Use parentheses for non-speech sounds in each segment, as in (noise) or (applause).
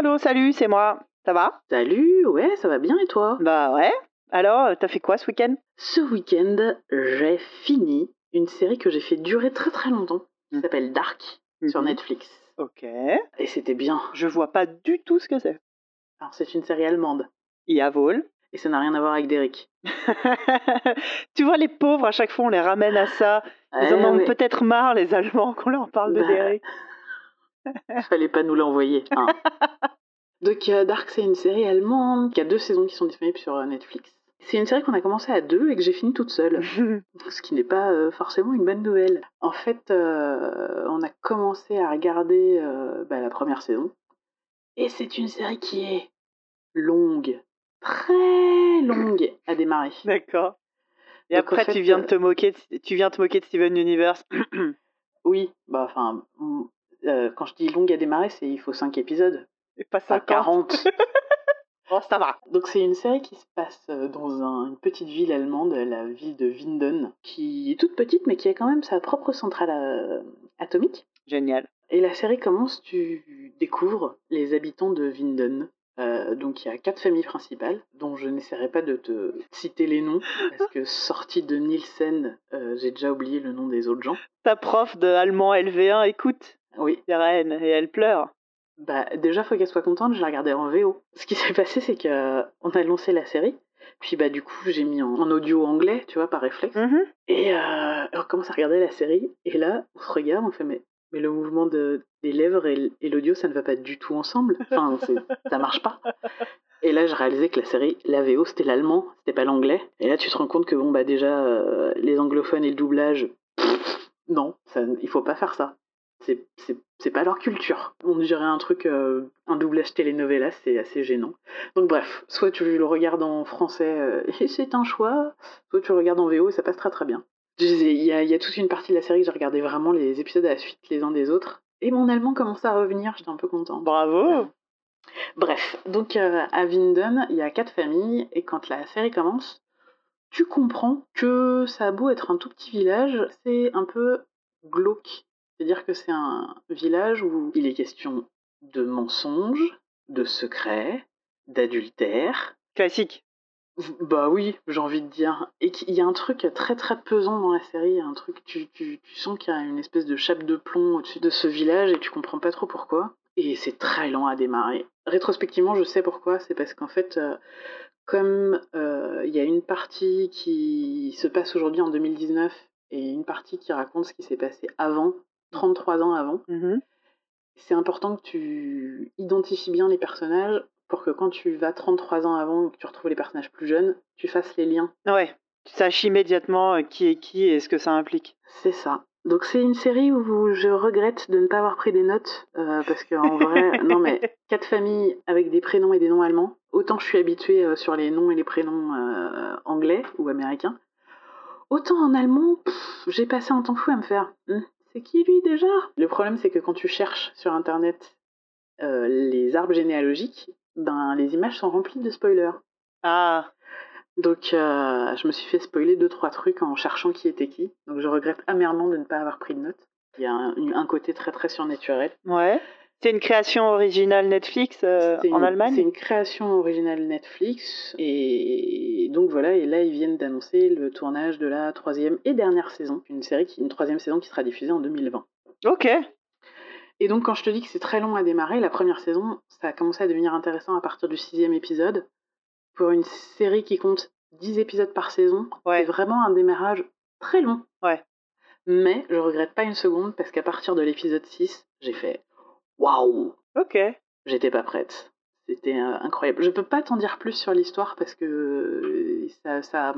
Allô, salut, c'est moi. Ça va? Salut, ouais, ça va bien et toi? Bah ouais. Alors, t'as fait quoi ce week-end? Ce week-end, j'ai fini une série que j'ai fait durer très très longtemps, qui Mhm. s'appelle Dark, sur Mhm. Netflix. Ok. Et c'était bien. Je vois pas du tout ce que c'est. Alors, c'est une série allemande, Jawohl. et ça n'a rien à voir avec Derek. (laughs) tu vois, les pauvres, à chaque fois, on les ramène à ça. Ils en ont peut-être marre, les Allemands, (laughs) qu'on leur parle de Bah, Derek. fallait pas nous l'envoyer. hein. (laughs) Donc, euh, Dark, c'est une série allemande qui a deux saisons qui sont disponibles sur euh, Netflix. C'est une série qu'on a commencé à deux et que j'ai fini toute seule. (laughs) ce qui n'est pas euh, forcément une bonne nouvelle. En fait, euh, on a commencé à regarder euh, bah, la première saison, et c'est une série qui est longue, très longue à démarrer. D'accord. Et Donc, en après, fait, tu viens de te moquer, de- tu viens te moquer de Steven Universe. Oui, bah enfin, mm, euh, quand je dis longue à démarrer, c'est il faut 5 épisodes, Et pas pas 50. 40. Bon, ça va. Donc c'est une série qui se passe euh, dans un- une petite ville allemande, la ville de Winden, qui est toute petite mais qui a quand même sa propre centrale euh, atomique. Génial. Et la série commence, tu découvres les habitants de Winden. Euh, donc il y a quatre familles principales, dont je n'essaierai pas de te citer les noms, parce que (laughs) sorti de Nielsen, euh, j'ai déjà oublié le nom des autres gens. Ta prof de allemand LV1 écoute, Oui, Sirène, et elle pleure. Bah déjà faut qu'elle soit contente, je l'ai regardée en VO. Ce qui s'est passé, c'est que on a lancé la série, puis bah du coup j'ai mis en, en audio anglais, tu vois, par réflexe. Mhm. Et euh, on commence à regarder la série, et là, on se regarde, on fait, mais, mais le mouvement de, des lèvres et, l'audio, ça ne va pas du tout ensemble. Enfin, ça marche pas. Et là, je réalisais que la série, la VO, c'était l'allemand, c'était pas l'anglais. Et là, tu te rends compte que, bon, bah déjà, euh, les anglophones et le doublage, pff, non, ça, il faut pas faire ça. C'est- C'est c'est pas leur culture. On dirait un truc, euh, un doublage telenovela, c'est assez gênant. Donc bref, soit tu le regardes en français euh, et c'est un choix, soit tu le regardes en VO et ça passe très très bien. Je disais, Il y a, y a toute une partie de la série que j'ai regardé vraiment les épisodes à la suite les uns des autres. Et mon allemand commençait à revenir, j'étais un peu contente. Bravo. Bref, donc euh, à Winden, il y a quatre familles, et quand la série commence, tu comprends que ça a beau être un tout petit village, c'est un peu glauque. C'est-à-dire que c'est un village où il est question de mensonges, de secrets, d'adultère. Classique. Bah oui, j'ai envie de dire. Et qu'il y a un truc très très pesant dans la série, un truc, tu, tu, tu sens qu'il y a une espèce de chape de plomb au-dessus de ce village et tu comprends pas trop pourquoi. Et c'est très lent à démarrer. Rétrospectivement, je sais pourquoi, c'est parce qu'en fait, euh, comme euh, il y a une partie qui se passe aujourd'hui en 2019 et une partie qui raconte ce qui s'est passé avant, 33 ans avant, Mhm. c'est important que tu identifies bien les personnages pour que quand tu vas 33 ans avant et que tu retrouves les personnages plus jeunes, tu fasses les liens. Ouais. Tu saches immédiatement euh, qui est qui et ce que ça implique. C'est ça. Donc c'est une série où je regrette de ne pas avoir pris des notes euh, parce qu'en vrai, (laughs) non mais quatre familles avec des prénoms et des noms allemands. Autant je suis habituée euh, sur les noms et les prénoms euh, anglais ou américains, autant en allemand, j'ai passé un temps fou à me faire. Hum, c'est qui lui déjà? Le problème c'est que quand tu cherches sur internet euh, les arbres généalogiques, ben les images sont remplies de spoilers. Ah. Donc, euh, je me suis fait spoiler deux trois trucs en cherchant qui était qui. Donc, je regrette amèrement de ne pas avoir pris de notes. Il y a un, un côté très très surnaturel. Ouais. C'est une création originale Netflix euh, en Allemagne C'est une création originale Netflix. Et donc voilà, et là ils viennent d'annoncer le tournage de la troisième et dernière saison. Une série, qui, une troisième saison qui sera diffusée en 2020. Ok. Et donc quand je te dis que c'est très long à démarrer, la première saison, ça a commencé à devenir intéressant à partir du sixième épisode. Pour une série qui compte 10 épisodes par saison, Ouais. c'est vraiment un démarrage très long. Ouais. Mais je regrette pas une seconde parce qu'à partir de l'épisode 6, j'ai fait waouh, Ok. j'étais pas prête. C'était euh, incroyable. Je peux pas t'en dire plus sur l'histoire parce que euh, ça, ça-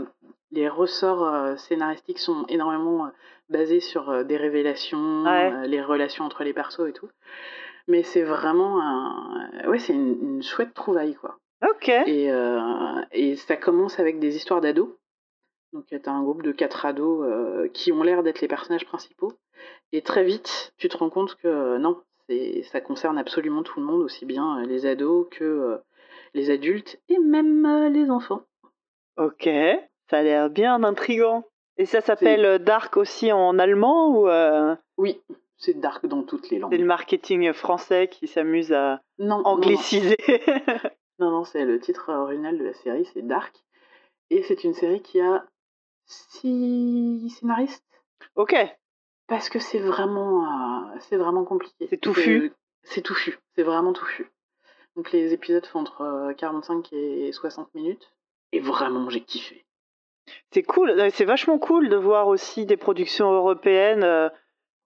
les ressorts euh, scénaristiques sont énormément euh, basés sur des révélations, Ouais. les relations entre les persos et tout. Mais c'est vraiment un... Ouais, c'est une, une chouette trouvaille, quoi. Ok. Et, et ça commence avec des histoires d'ados. Donc tu as un groupe de quatre ados qui ont l'air d'être les personnages principaux. Et très vite, tu te rends compte que non, c'est ça concerne absolument tout le monde, aussi bien euh, les ados que euh, les adultes et même euh, les enfants. Ok. Ça a l'air bien intrigant. Et ça s'appelle Dark aussi en allemand ou euh, Oui, c'est dark dans toutes les C'est langues. le marketing français qui s'amuse à non. angliciser? (laughs) Non, non, c'est le titre original de la série, c'est Dark. Et c'est une série qui a six scénaristes. ok. Parce que c'est vraiment, euh, c'est vraiment compliqué. C'est touffu. Euh, C'est touffu, c'est vraiment touffu. Donc les épisodes font entre euh, 45 et 60 minutes. Et vraiment, j'ai kiffé. C'est cool, euh, c'est vachement cool de voir aussi des productions européennes euh,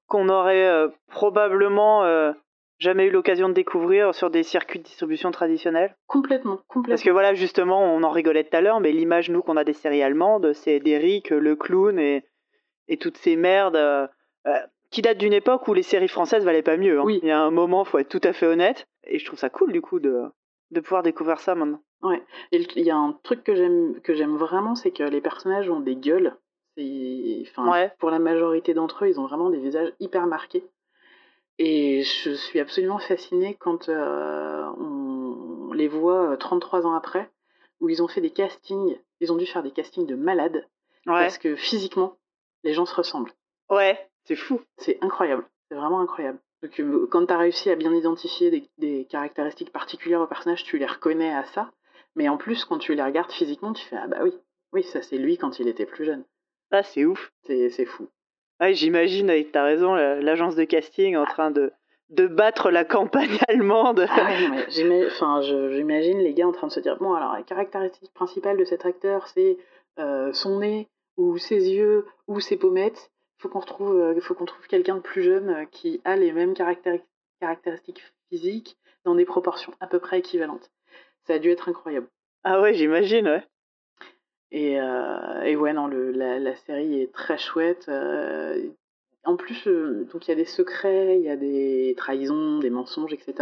qu'on aurait euh, probablement euh, jamais eu l'occasion de découvrir sur des circuits de distribution traditionnels. Complètement, complètement. Parce que voilà, justement, on en rigolait tout à l'heure, mais l'image, nous, qu'on a des séries allemandes, c'est d'Eric, le clown et, et toutes ces merdes euh, euh, qui datent d'une époque où les séries françaises valaient pas mieux. hein. Oui. Il y a un moment, faut être tout à fait honnête. Et je trouve ça cool, du coup, de, de pouvoir découvrir ça maintenant. Le- il y a un truc que j'aime que j'aime vraiment, c'est que les personnages ont des gueules. Enfin, Ouais. Pour la majorité d'entre eux, ils ont vraiment des visages hyper marqués. Et je suis absolument fascinée quand euh, on les voit euh, 33 ans après, où ils ont fait des castings. Ils ont dû faire des castings de malades Ouais, parce que physiquement, les gens se ressemblent. ouais c'est fou. C'est incroyable. C'est vraiment incroyable. Donc, euh, quand tu as réussi à bien identifier des, des caractéristiques particulières au personnage, tu les reconnais à ça. Mais en plus, quand tu les regardes physiquement, tu fais Ah bah oui, oui, ça c'est lui quand il était plus jeune. Ah, c'est ouf. C'est fou. Ouais, j'imagine, avec t'as raison, la- l'agence de casting en train de, de battre la campagne (laughs) allemande. Ah ouais, j'imagine les gars en train de se dire Bon, alors la caractéristique principale de cet acteur, c'est euh, son nez, ou ses yeux, ou ses pommettes. Faut qu'on retrouve, euh, faut qu'on trouve quelqu'un de plus jeune euh, qui a les mêmes caractéri- caractéristiques physiques dans des proportions à peu près équivalentes. Ça a dû être incroyable. Ah ouais, j'imagine, ouais. Et, euh, et ouais, non, le, la, la série est très chouette. euh, en plus, euh, donc il y a des secrets, il y a des trahisons, des mensonges, etc.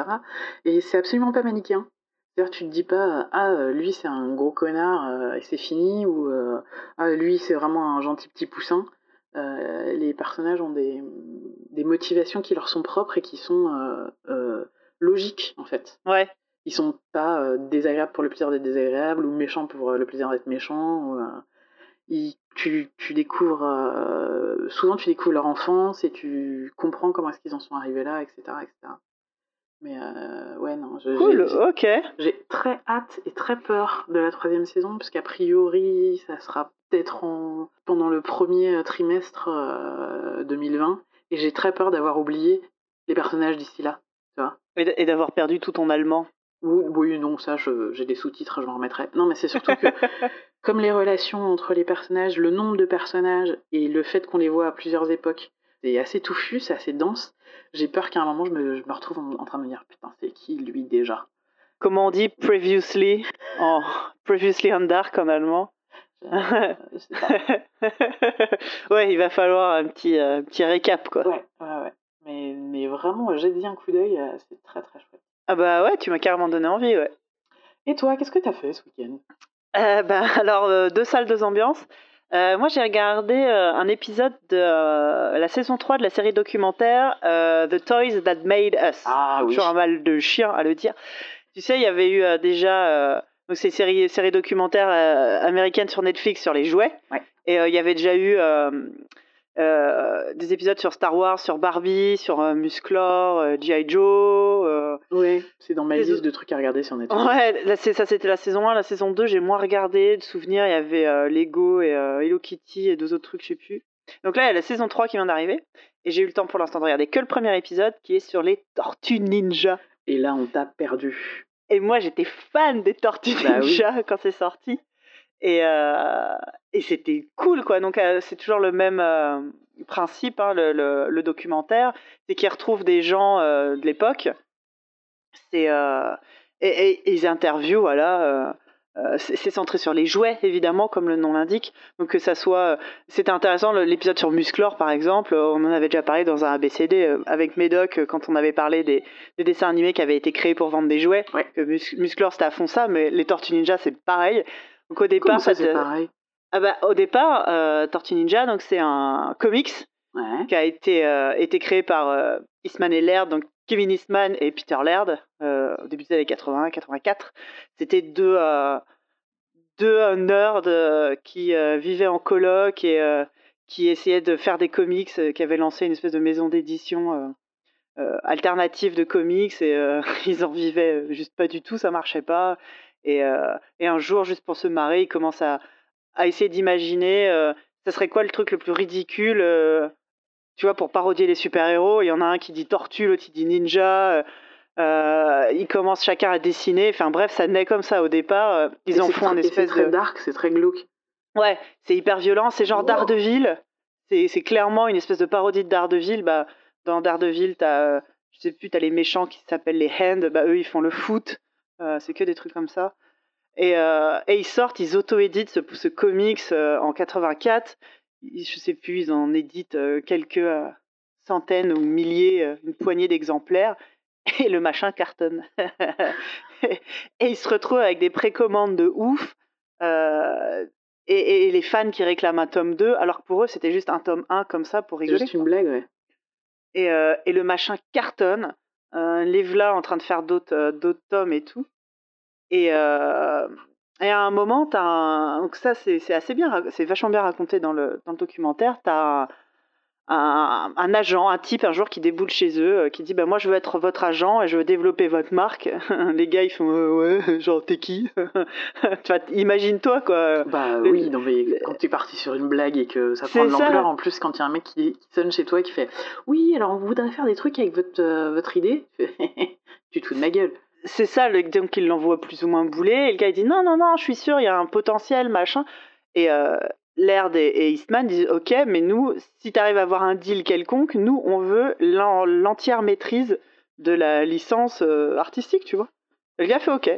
Et c'est absolument pas manichéen. C'est-à-dire, tu te dis pas, ah, lui c'est un gros connard et c'est fini, ou ah, lui c'est vraiment un gentil petit poussin. Euh, les personnages ont des, des motivations qui leur sont propres et qui sont euh, euh, logiques, en fait Ouais, ils sont pas désagréables pour le plaisir d'être désagréables ou méchants pour le plaisir d'être méchants. ou, ils- tu, tu découvres euh, souvent tu découvres leur enfance et tu comprends comment est-ce qu'ils en sont arrivés là, etc., etc. Mais euh, ouais non, je- cool, j'ai- ok. j'ai très hâte et très peur de la troisième saison parce qu'a priori ça sera peut-être en pendant le premier trimestre euh, 2020 et j'ai très peur d'avoir oublié les personnages d'ici là. Et d- et d'avoir perdu tout ton allemand. Oui, oui, non, ça, je- j'ai des sous-titres, je m'en remettrai. Non, mais c'est surtout que, (laughs) comme les relations entre les personnages, le nombre de personnages et le fait qu'on les voit à plusieurs époques, c'est assez touffu, c'est assez dense. J'ai peur qu'à un moment, je me, je me retrouve en, en train de me dire, putain, c'est qui lui déjà? Comment on dit previously? En previously on dark en allemand Euh, je sais pas. (laughs) Ouais, il va falloir un petit, euh, petit récap, quoi. Ouais, ouais, ouais. Mais, mais vraiment, j'ai dit un coup d'œil, euh, c'est très très chouette. Ah bah ouais, tu m'as carrément donné envie, ouais. Et toi, qu'est-ce que t'as fait ce week-end? Euh, bah, alors, euh, deux salles, deux ambiances. Euh, moi, j'ai regardé euh, un épisode de euh, la saison 3 de la série documentaire The Toys That Made Us. Ah oui. Toujours un mal de chien à le dire. Tu sais, il y avait eu déjà donc ces séries, séries documentaires américaines sur Netflix sur les jouets. Ouais. Et il y avait déjà eu euh, des épisodes sur Star Wars, sur Barbie, sur euh, Musclor, euh, G.I. Joe. euh, Ouais, c'est dans ma liste de trucs à regarder sur Netflix. Ouais, là, ça c'était la saison 1. La saison 2, j'ai moins regardé. De souvenirs, il y avait Lego et Hello Kitty et deux autres trucs, je sais plus. Donc là, il y a la saison 3 qui vient d'arriver. Et j'ai eu le temps pour l'instant de regarder que le premier épisode qui est sur les Tortues Ninja. Et là, on t'a perdu. Et moi, j'étais fan des Tortues Bah oui. Ninja quand c'est sorti. Et, euh, et c'était cool, quoi. Donc, euh, c'est toujours le même euh, principe, hein, le, le- le documentaire. C'est qu'ils retrouvent des gens de l'époque. C'est, et, et- et ils interviewent, voilà. euh, c'est centré sur les jouets, évidemment, comme le nom l'indique. Donc, que ça soit. C'était intéressant, l'épisode sur Musclor, par exemple. On en avait déjà parlé dans un ABCD avec Médoc quand on avait parlé des, des dessins animés qui avaient été créés pour vendre des jouets. Ouais. Que Mus- Musclor, c'était à fond ça, mais les Tortues Ninja, c'est pareil. Donc, au départ, ça, c'est pareil ah bah, au départ, euh, Tortue Ninja, donc c'est un comics Ouais. qui a été, euh, été créé par euh, Eastman et Laird, donc Kevin Eastman et Peter Laird, euh, au début des années 80, 84. C'était deux, euh, deux euh, nerds euh, qui euh, vivaient en coloc et euh, qui essayait de faire des comics, euh, qui avait lancé une espèce de maison d'édition alternative de comics et (laughs) ils en vivaient juste pas du tout, ça marchait pas. Et, et un jour, juste pour se marrer, ils commencent à, à essayer d'imaginer ça serait quoi le truc le plus ridicule tu vois, pour parodier les super-héros? Il y en a un qui dit tortue, l'autre qui dit ninja. Euh, ils commencent chacun à dessiner. Enfin bref, ça naît comme ça au départ. Ils en font un espèce de. C'est très dark, c'est très glauque. Ouais, c'est hyper violent. C'est genre Daredevil. C'est clairement une espèce de parodie de Daredevil. Bah, dans Daredevil, t'as, je sais plus, t'as les méchants qui s'appellent les Hand. Bah, eux, ils font le foot. Euh, c'est que des trucs comme ça. Et, euh, et ils sortent, ils auto-éditent ce, ce comics en 84 je sais plus, ils en éditent euh, quelques euh, centaines ou milliers, euh, une poignée d'exemplaires, (laughs) et le machin cartonne. (laughs) et ils se retrouvent avec des précommandes de ouf, et, les fans qui réclament un tome 2, alors que pour eux, c'était juste un tome 1 comme ça pour rigoler. C'est juste une blague, ouais. Et, et, le machin cartonne, les voilà en train de faire d'autres tomes et tout. Et, et à un moment, as un... donc ça c'est assez bien, c'est vachement bien raconté dans le, dans le documentaire. Tu as un, un, agent, un type un jour qui déboule chez eux, euh, qui dit bah, Moi je veux être votre agent et je veux développer votre marque. (laughs) Les gars ils font euh, Ouais, (laughs) genre t'es qui? (laughs) Imagine-toi quoi. Bah oui, non, mais quand tu es parti sur une blague et que ça prend de l'ampleur, en plus quand il y a un mec qui, sonne chez toi et qui fait Oui, alors on voudrait faire des trucs avec votre, euh, votre idée, tu te fous de ma gueule c'est ça, le, donc il l'envoie plus ou moins bouler. Et le gars il dit non, non, non, je suis sûr, il y a un potentiel, machin. Et euh, Laird et, Eastman disent ok, mais nous, si tu arrives à avoir un deal quelconque, nous, on veut l'entière maîtrise de la licence euh, artistique, tu vois. le gars fait ok.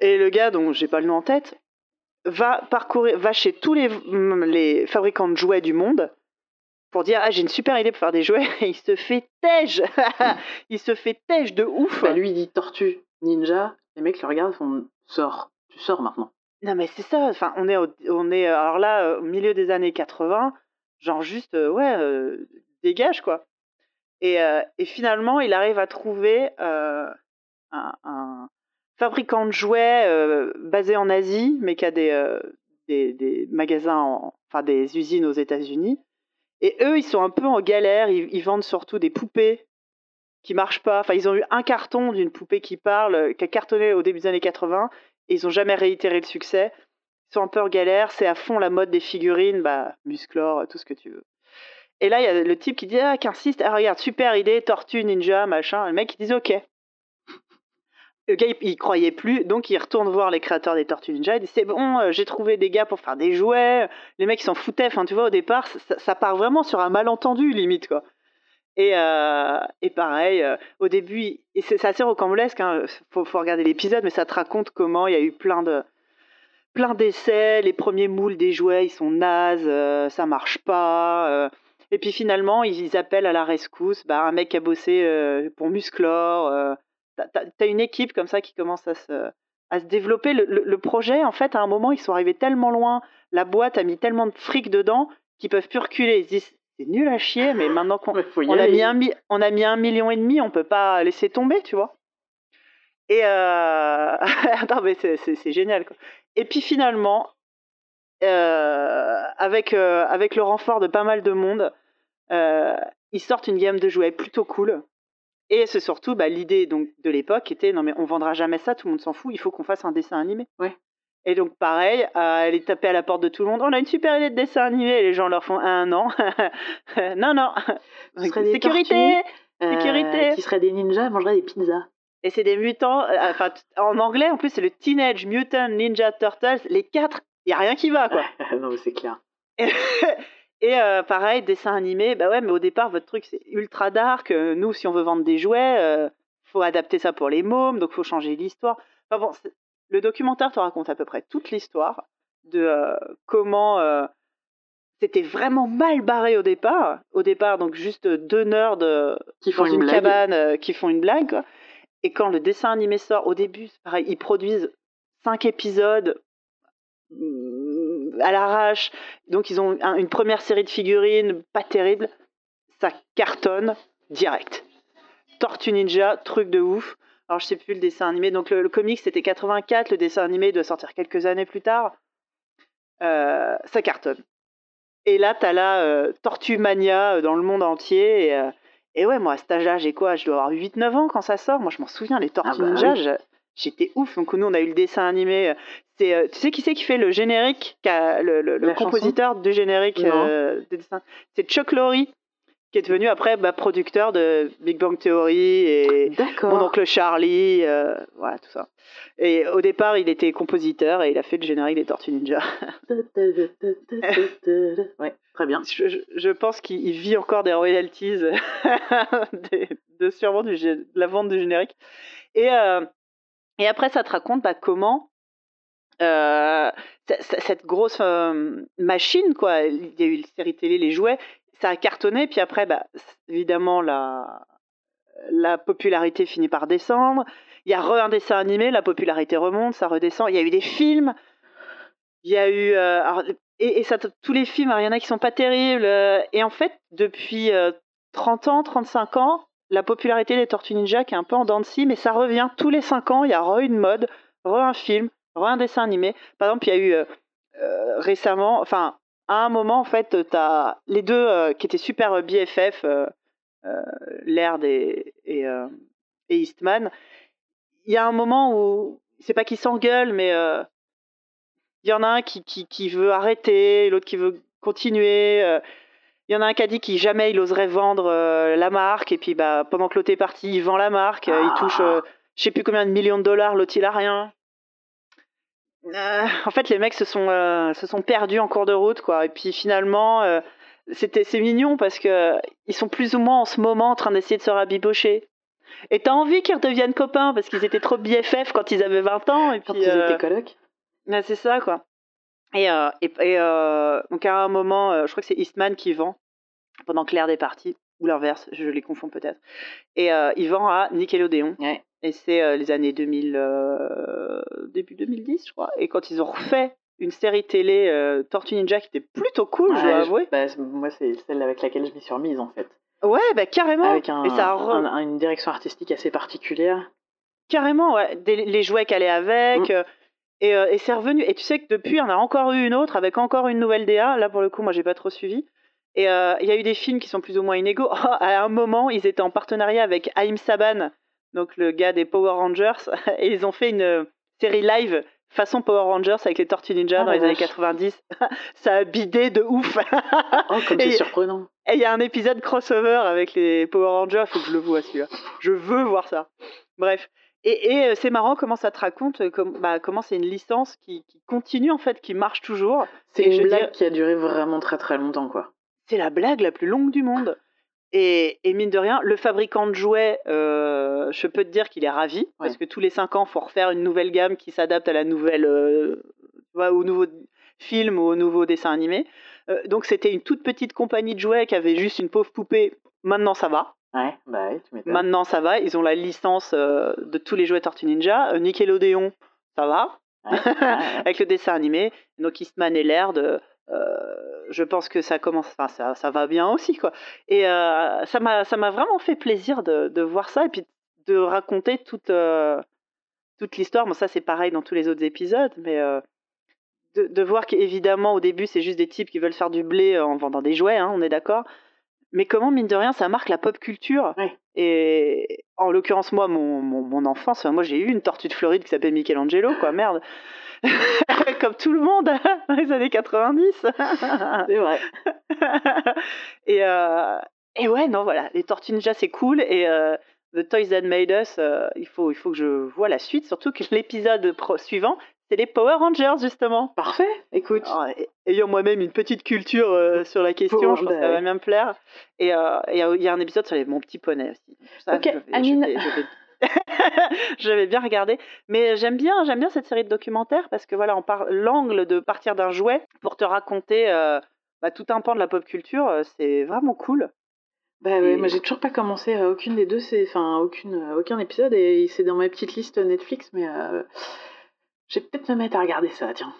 Et le gars, dont j'ai pas le nom en tête, va parcourir, va chez tous les, les fabricants de jouets du monde pour dire ah j'ai une super idée pour faire des jouets et (laughs) il se fait tège (laughs) il se fait tège de ouf bah lui il dit tortue ninja, les mecs le regardent font sors, tu sors maintenant. Non mais c'est ça, enfin on est on est alors là euh, au milieu des années 80, genre juste euh, ouais euh, dégage quoi. Et, et, finalement il arrive à trouver un, fabricant de jouets basé en Asie mais qui a des, des, magasins, enfin des usines aux États-Unis. Et eux ils sont un peu en galère, ils vendent surtout des poupées qui marche pas. Enfin, ils ont eu un carton d'une poupée qui parle, euh, qui a cartonné au début des années 80, ils ont jamais réitéré le succès. Ils sont un peu en galère, c'est à fond la mode des figurines, bah, musclor, tout ce que tu veux. Et là, il y a le type qui dit, ah, qui insiste, ah, regarde, super idée, tortue, ninja, machin. Le mec, il dit, ok. Le gars, il, croyait plus, donc il retourne voir les créateurs des Tortues Ninja. Il dit C'est bon, euh, j'ai trouvé des gars pour faire des jouets. Les mecs, ils s'en foutaient. Enfin, tu vois, au départ, ça, ça, part vraiment sur un malentendu, limite, quoi. Et, euh, et pareil, euh, au début, c'est assez rocambolesque, il hein, faut, faut, regarder l'épisode, mais ça te raconte comment il y a eu plein de plein d'essais, les premiers moules des jouets, ils sont nazes, euh, ça marche pas. et puis finalement, ils, appellent à la rescousse bah, un mec a bossé pour Musclor. T'as as une équipe comme ça qui commence à se, à se développer. Le, le, projet, en fait, à un moment, ils sont arrivés tellement loin, la boîte a mis tellement de fric dedans qu'ils peuvent plus reculer. Ils se disent c'est nul à chier, mais maintenant qu'on (laughs) on a, mis un, on a mis un million et demi, on peut pas laisser tomber, tu vois. Et euh... (laughs) mais c'est génial. Quoi. Et puis finalement, euh, avec, euh, avec le renfort de pas mal de monde, euh, ils sortent une gamme de jouets plutôt cool. Et c'est surtout bah, l'idée donc de l'époque était non mais on vendra jamais ça, tout le monde s'en fout, il faut qu'on fasse un dessin animé. Ouais. Et donc, pareil, euh, elle est tapée à la porte de tout le monde. On a une super idée de dessin animé. Et les gens leur font un an. (laughs) non, non. sécurité. Euh, sécurité. Qui seraient des ninjas, mangeraient des pizzas. Et c'est des mutants. Euh, enfin, en anglais, en plus, c'est le Teenage Mutant Ninja Turtles. Les quatre, il n'y a rien qui va, quoi. (laughs) non, mais c'est clair. Et, (laughs) pareil, dessin animé. Bah ouais, mais au départ, votre truc, c'est ultra dark. nous, si on veut vendre des jouets, faut adapter ça pour les mômes. Donc, faut changer l'histoire. Enfin bon, le documentaire te raconte à peu près toute l'histoire de euh, comment euh, c'était vraiment mal barré au départ. Au départ, donc juste deux nerds qui font une, cabane euh, qui font une blague. Et quand le dessin animé sort, au début, pareil, ils produisent cinq épisodes mm, à l'arrache. Donc ils ont une première série de figurines, pas terrible. Ça cartonne direct. Tortue Ninja, truc de ouf. Alors, je sais plus le dessin animé. Donc, le, comic, c'était 84. Le dessin animé doit sortir quelques années plus tard. Euh, ça cartonne. Et là, t'as la euh, Tortue Mania euh, dans le monde entier. Et, euh, et ouais, moi, à cet âge-là, j'ai quoi? Je dois avoir 8-9 ans quand ça sort. Moi, je m'en souviens, les Tortues Ah bah Ninja, oui. j'étais ouf. Donc, nous, on a eu le dessin animé. C'est, tu sais qui c'est qui fait le générique Le, le- le compositeur du générique des dessins? C'est Chuck Lorre, qui est devenu après bah, producteur de Big Bang Theory et mon oncle Charlie, euh, voilà, tout ça. Et au départ, il était compositeur et il a fait le générique des Tortues Ninja. (laughs) Ouais, très bien. Je, je- je pense qu'il il vit encore des royalties (laughs) de sûrement du, de la vente du générique. Et, euh, et après, ça te raconte bah, comment euh, cette grosse euh, machine, quoi, il y a eu les séries télé, les jouets, ça a cartonné. Puis après, bah, évidemment, la, la popularité finit par descendre. Il y a re un dessin animé, la popularité remonte, ça redescend. Il y a eu des films. Il y a eu. euh, et, ça, tous les films, alors, il y en a qui sont pas terribles. euh, et en fait, depuis euh, 30 ans, 35 ans, la popularité des Tortues Ninja est un peu en dents de scie, mais ça revient tous les 5 ans. Il y a re une mode, re un film, re un dessin animé. Par exemple, il y a eu euh, récemment, enfin, à un moment, en fait, tu as les deux euh, qui étaient super euh, BFF, euh, euh, Laird et, et, et Eastman. Il y a un moment où, c'est pas qu'ils s'engueulent, mais il y en a un qui, qui, qui veut arrêter, l'autre qui veut continuer. il y en a un qui a dit qu'il jamais il oserait vendre la marque, et puis bah, pendant que l'autre est parti, il vend la marque, il touche euh, je sais plus combien de millions de dollars, l'autre il a rien. Euh, (laughs) en fait, les mecs se sont, euh, se sont perdus en cours de route, quoi. Et puis finalement, euh, c'était c'est mignon parce que ils sont plus ou moins en ce moment en train d'essayer de se rabibocher. Et t'as envie qu'ils redeviennent copains parce qu'ils étaient trop BFF quand ils avaient 20 ans. Et puis, Quand ils étaient colocs. Ouais, c'est ça, quoi. Et, et, et, donc à un moment, je crois que c'est Eastman qui vend, pendant que Laird est parti, ou l'inverse, je les confonds peut-être. Et euh, il vend à Nickelodeon. Ouais. Et c'est euh, les années 2000, euh, début 2010, je crois. Et quand ils ont refait une série télé euh, Tortue Ninja qui était plutôt cool, je dois avouer. bah, moi, c'est celle avec laquelle je m'y suis remise en fait. Ouais, bah carrément. Avec un, et ça a re- un- une direction artistique assez particulière. Carrément, ouais. Des- les jouets qu'elle est avec. Mm. et et c'est revenu. Et tu sais que depuis, on a encore eu une autre avec encore une nouvelle DA. Là, pour le coup, moi, j'ai pas trop suivi. Et euh, il y a eu des films qui sont plus ou moins inégaux. Oh, (laughs) à un moment, ils étaient en partenariat avec Haïm Saban, donc le gars des Power Rangers. (laughs) Et ils ont fait une euh, série live façon Power Rangers avec les Tortues Ninja Ah, dans les années vache. 90. (laughs) Ça a bidé de ouf. Oh, comme c'est surprenant. Et il y a un épisode crossover avec les Power Rangers, faut que je le vois celui-là. Je veux voir ça. Bref. Et, et, euh, c'est marrant comment ça te raconte comme, bah, comment c'est une licence qui, qui continue en fait, qui marche toujours. C'est une blague dire- qui a duré vraiment très très longtemps, quoi. C'est la blague la plus longue du monde. Et, et mine de rien, le fabricant de jouets, euh, je peux te dire qu'il est ravi, parce que tous les 5 ans, il faut refaire une nouvelle gamme qui s'adapte à la nouvelle, euh, au nouveau film ou au nouveau dessin animé. Euh, donc c'était une toute petite compagnie de jouets qui avait juste une pauvre poupée. Maintenant ça va. Ouais, bah tu. Maintenant, ça va. Ils ont la licence de tous les jouets Tortue Ninja. Nickelodeon, ça va. Ouais, (laughs) ouais, ouais. Avec le dessin animé. Donc, Eastman et Laird, je pense que ça commence. Enfin, ça, ça va bien aussi, quoi. Et euh, ça m'a ça m'a vraiment fait plaisir de, de voir ça et puis de raconter toute, euh, toute l'histoire. Bon, ça, c'est pareil dans tous les autres épisodes, mais. euh, de, de voir qu'évidemment, au début, c'est juste des types qui veulent faire du blé en vendant des jouets, hein, on est d'accord. Mais comment, mine de rien, ça marque la pop culture. Et en l'occurrence, moi, mon, mon, mon enfance, moi, j'ai eu une tortue de Floride qui s'appelle Michelangelo, quoi, merde. (laughs) Comme tout le monde, dans les années 90. (laughs) C'est vrai. (laughs) et, euh, et ouais, non, voilà, les Tortues Ninja, c'est cool. Et euh, The Toys That Made Us, euh, il, faut, il faut que je vois la suite, surtout que l'épisode suivant, c'est les Power Rangers, justement. Parfait, écoute. Alors, et- ayant moi-même une petite culture euh, sur la question, je pense que ça va bien me plaire. Et il y a- il y, a un épisode sur les Mon Petit Poney aussi. Ça, Ok, je vais- je Amine. vais- je vais- (laughs) je vais bien regarder, mais j'aime bien, j'aime bien cette série de documentaires parce que voilà, on part l'angle de partir d'un jouet pour te raconter euh, bah, tout un pan de la pop culture, euh, c'est vraiment cool. Bah ouais, Et- moi j'ai toujours pas commencé à aucune des deux, c'est enfin aucune euh, aucun épisode et c'est dans ma petite liste Netflix, mais euh, je vais peut-être me mettre à regarder ça, tiens.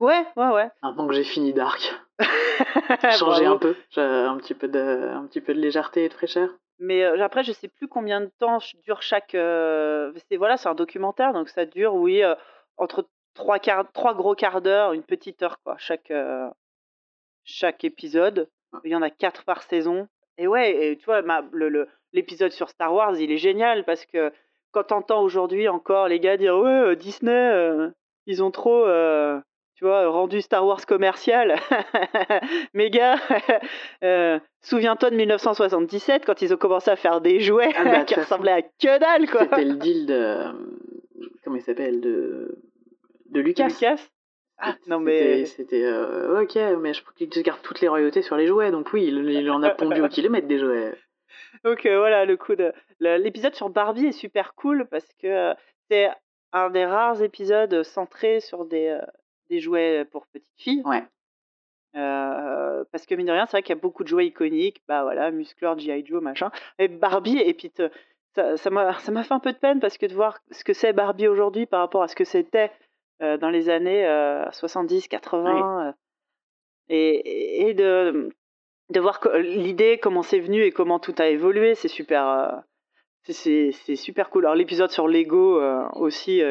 Ouais, ouais, ouais. Maintenant que j'ai fini Dark, (laughs) changer un peu, j'ai un petit peu de un petit peu de légèreté et de fraîcheur. Mais après, je sais plus combien de temps dure chaque. c'est voilà, c'est un documentaire, donc ça dure, oui, entre trois quarts, trois gros quarts d'heure, une petite heure, quoi, chaque chaque épisode. Il y en a quatre par saison. Et ouais, et tu vois, ma- le- l'épisode sur Star Wars, il est génial parce que quand t'entends aujourd'hui encore les gars dire ouais Disney, euh, ils ont trop, euh, tu vois, rendu Star Wars commercial. (laughs) Mais gars, (laughs) euh, souviens-toi de 1977 quand ils ont commencé à faire des jouets Ah bah, (laughs) qui ressemblaient à que dalle quoi. C'était le deal de. Comment il s'appelle De, de Lucas. Lucas Ah, non mais C'était. euh, ok, mais je qu'il garde toutes les royautés sur les jouets, donc oui, il, il en a pondu au kilomètre des jouets. Donc euh, voilà, le coup de l'épisode sur Barbie est super cool parce que c'est un des rares épisodes centrés sur des, des jouets pour petites filles. Ouais. Euh, parce que mine de rien, c'est vrai qu'il y a beaucoup de jouets iconiques, bah voilà, Musclor, G.I. Joe, machin. Et Barbie, et puis te- ça m'a fait un peu de peine parce que de voir ce que c'est Barbie aujourd'hui par rapport à ce que c'était euh, dans les années euh, 70, 80, euh, et, et de, de voir l'idée, comment c'est venu et comment tout a évolué, c'est super, c'est- super cool. Alors l'épisode sur Lego aussi,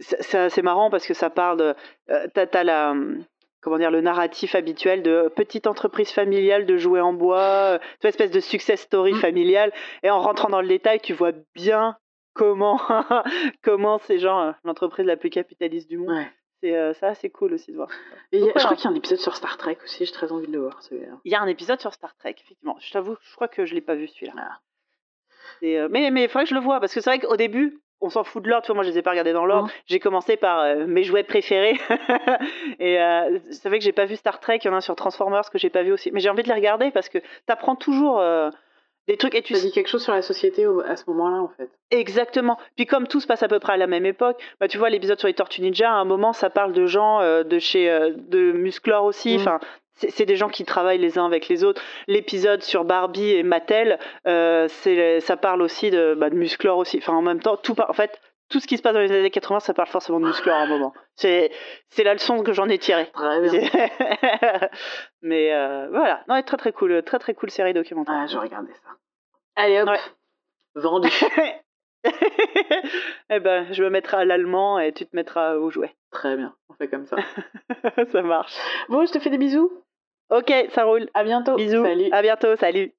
c'est marrant parce que ça parle de, euh, la hum, comment dire le narratif habituel de petite entreprise familiale de jouets en bois, euh, tu vois, espèce de success story Mm. familiale. Et en rentrant dans le détail, tu vois bien comment (laughs) comment c'est genre euh, l'entreprise la plus capitaliste du monde. Ouais. C'est euh, ça, c'est cool aussi de voir. Et a- je crois qu'il y a un épisode sur Star Trek aussi, j'ai très envie de le voir celui-là. Il y a un épisode sur Star Trek, effectivement. Je t'avoue, je crois que je l'ai pas vu celui-là. Ah. Euh, mais mais il faudrait que je le vois parce que c'est vrai qu'au début, on s'en fout de l'ordre. Tu vois, moi, je les ai pas regardés dans l'ordre. Mhm. J'ai commencé par euh, mes jouets préférés. (laughs) et euh, c'est vrai que j'ai pas vu Star Trek. Il y en a un sur Transformers que j'ai pas vu aussi. Mais j'ai envie de les regarder parce que t'apprends toujours euh, des trucs et tu dit quelque chose sur la société à ce moment-là, en fait. Exactement. Puis comme tout se passe à peu près à la même époque, bah tu vois l'épisode sur les Tortues Ninja, à un moment ça parle de gens euh, de chez euh, de Musclor aussi. Mm. Enfin, c'est des gens qui travaillent les uns avec les autres. L'épisode sur Barbie et Mattel, euh, ça parle aussi de, bah, de Musclor aussi. Enfin en même temps, tout par- en fait tout ce qui se passe dans les années 80, ça parle forcément de Musclor à un moment. C'est c'est la leçon que j'en ai tirée. Très bien. (laughs) Mais euh, voilà, non, très très cool, très très cool série documentaire. Ah, je regarder ça. Allez hop, Ouais. vendu. (laughs) (laughs) eh ben, je me mettrai à l'allemand et tu te mettras au jouet. Très bien, on fait comme ça. (laughs) ça marche. Bon, je te fais des bisous. Ok, ça roule. À bientôt. Bisous. Salut. À bientôt. Salut.